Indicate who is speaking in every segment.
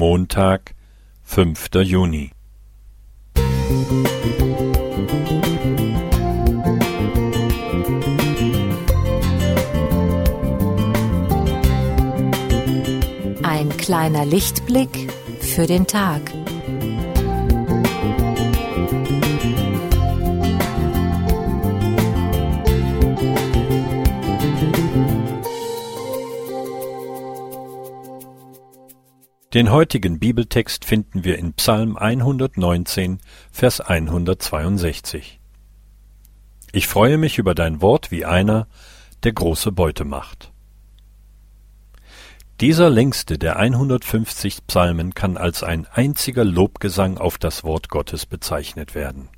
Speaker 1: Montag, fünfter Juni.
Speaker 2: Ein kleiner Lichtblick für den Tag.
Speaker 1: Den heutigen Bibeltext finden wir in Psalm 119, Vers 162. Ich freue mich über dein Wort wie einer, der große Beute macht. Dieser längste der 150 Psalmen kann als ein einziger Lobgesang auf das Wort Gottes bezeichnet werden.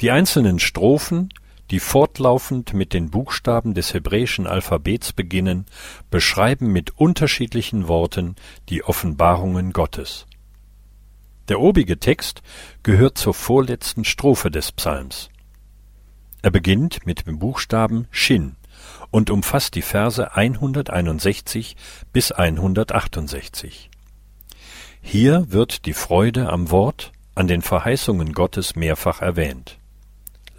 Speaker 1: Die einzelnen Strophen die fortlaufend mit den Buchstaben des hebräischen Alphabets beginnen, beschreiben mit unterschiedlichen Worten die Offenbarungen Gottes. Der obige Text gehört zur vorletzten Strophe des Psalms. Er beginnt mit dem Buchstaben Shin und umfasst die Verse 161 bis 168. Hier wird die Freude am Wort, an den Verheißungen Gottes mehrfach erwähnt.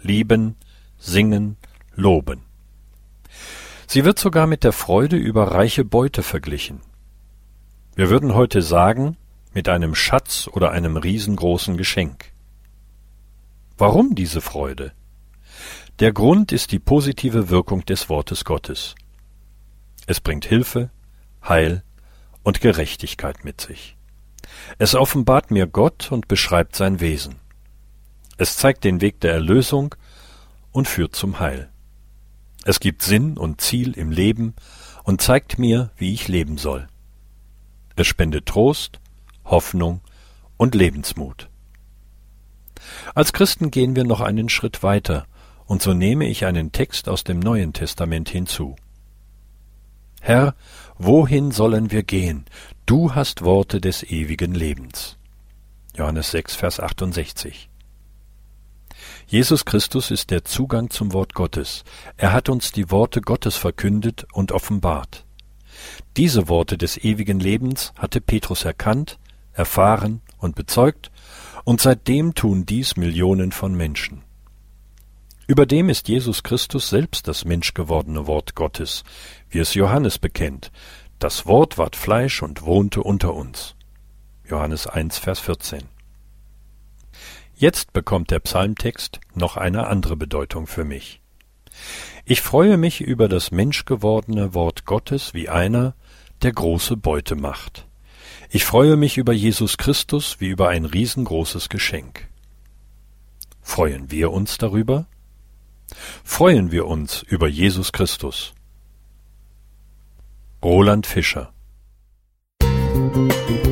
Speaker 1: Lieben, singen, loben. Sie wird sogar mit der Freude über reiche Beute verglichen. Wir würden heute sagen, mit einem Schatz oder einem riesengroßen Geschenk. Warum diese Freude? Der Grund ist die positive Wirkung des Wortes Gottes. Es bringt Hilfe, Heil und Gerechtigkeit mit sich. Es offenbart mir Gott und beschreibt sein Wesen. Es zeigt den Weg der Erlösung und führt zum Heil. Es gibt Sinn und Ziel im Leben und zeigt mir, wie ich leben soll. Es spendet Trost, Hoffnung und Lebensmut. Als Christen gehen wir noch einen Schritt weiter, und so nehme ich einen Text aus dem Neuen Testament hinzu. Herr, wohin sollen wir gehen? Du hast Worte des ewigen Lebens. Johannes 6, Vers 68. Jesus Christus ist der Zugang zum Wort Gottes. Er hat uns die Worte Gottes verkündet und offenbart. Diese Worte des ewigen Lebens hatte Petrus erkannt, erfahren und bezeugt, und seitdem tun dies Millionen von Menschen. Überdem ist Jesus Christus selbst das menschgewordene Wort Gottes, wie es Johannes bekennt. Das Wort ward Fleisch und wohnte unter uns. Johannes 1, Vers 14. Jetzt bekommt der Psalmtext noch eine andere Bedeutung für mich. Ich freue mich über das menschgewordene Wort Gottes wie einer, der große Beute macht. Ich freue mich über Jesus Christus wie über ein riesengroßes Geschenk. Freuen wir uns darüber? Freuen wir uns über Jesus Christus. Roland Fischer Musik